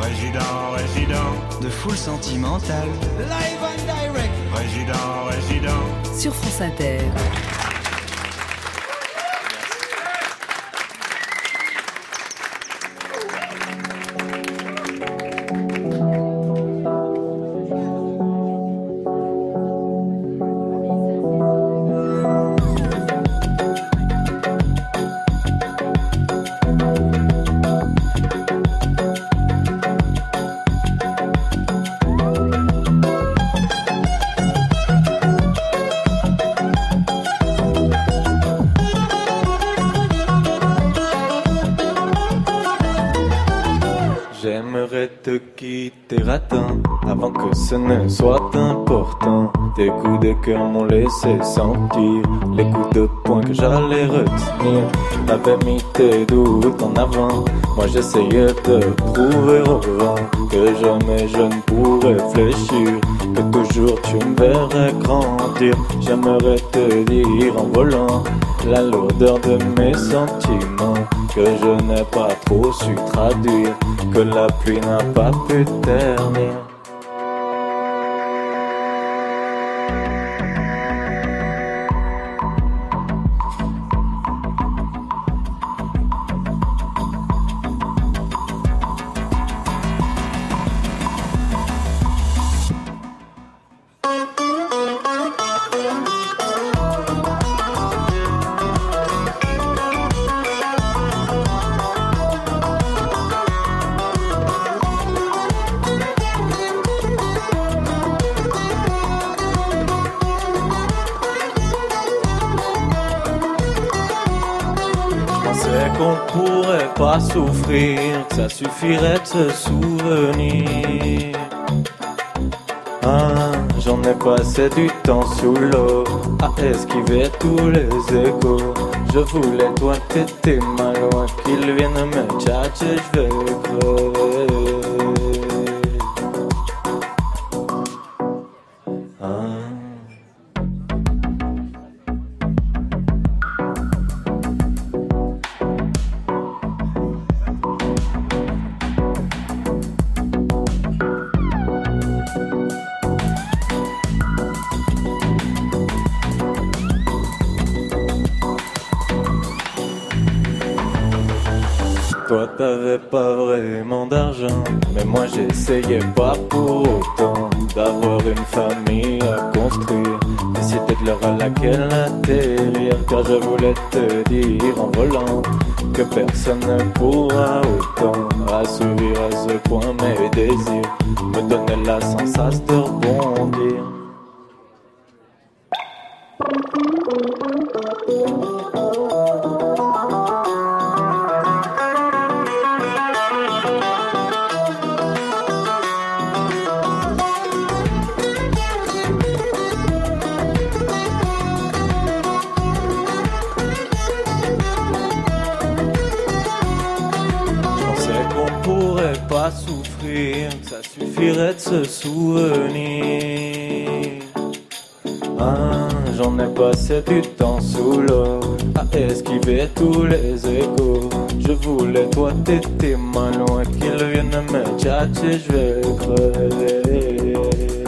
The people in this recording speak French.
Résident, résident, de foule sentimentale. Live and direct. résident, résident. sur France Inter. J'aimerais te quitter ratin avant que ce ne soit important. Tes coups de cœur m'ont laissé sentir les coups de poing que j'allais retenir. T'avais mis tes doutes en avant. Moi j'essayais de prouver au vent que jamais je ne pourrais fléchir. Que toujours tu me verrais grandir. J'aimerais te dire en volant la lourdeur de mes sentiments que je n'ai pas trop su traduire, que la pluie n'a pas pu ternir. Qu'on pourrait pas souffrir, que ça suffirait de se souvenir. Ah, j'en ai passé du temps sous l'eau, à esquiver tous les échos. Je voulais toi, t'étais mal loin, qu'ils viennent me tchatcher, je vais crever. Toi t'avais pas vraiment d'argent, mais moi j'essayais pas pour autant d'avoir une famille à construire. Décider de l'heure à laquelle atterrir, car je voulais te dire en volant que personne ne pourra autant assouvir à ce point mes désirs, me donner la sensation de rebondir. Pas souffrir, ça suffirait de se souvenir. Ah, j'en ai passé du temps sous l'eau, à esquiver tous les échos. Je voulais toi, t'étais mal loin, qu'ils viennent me tchatcher, je vais crever.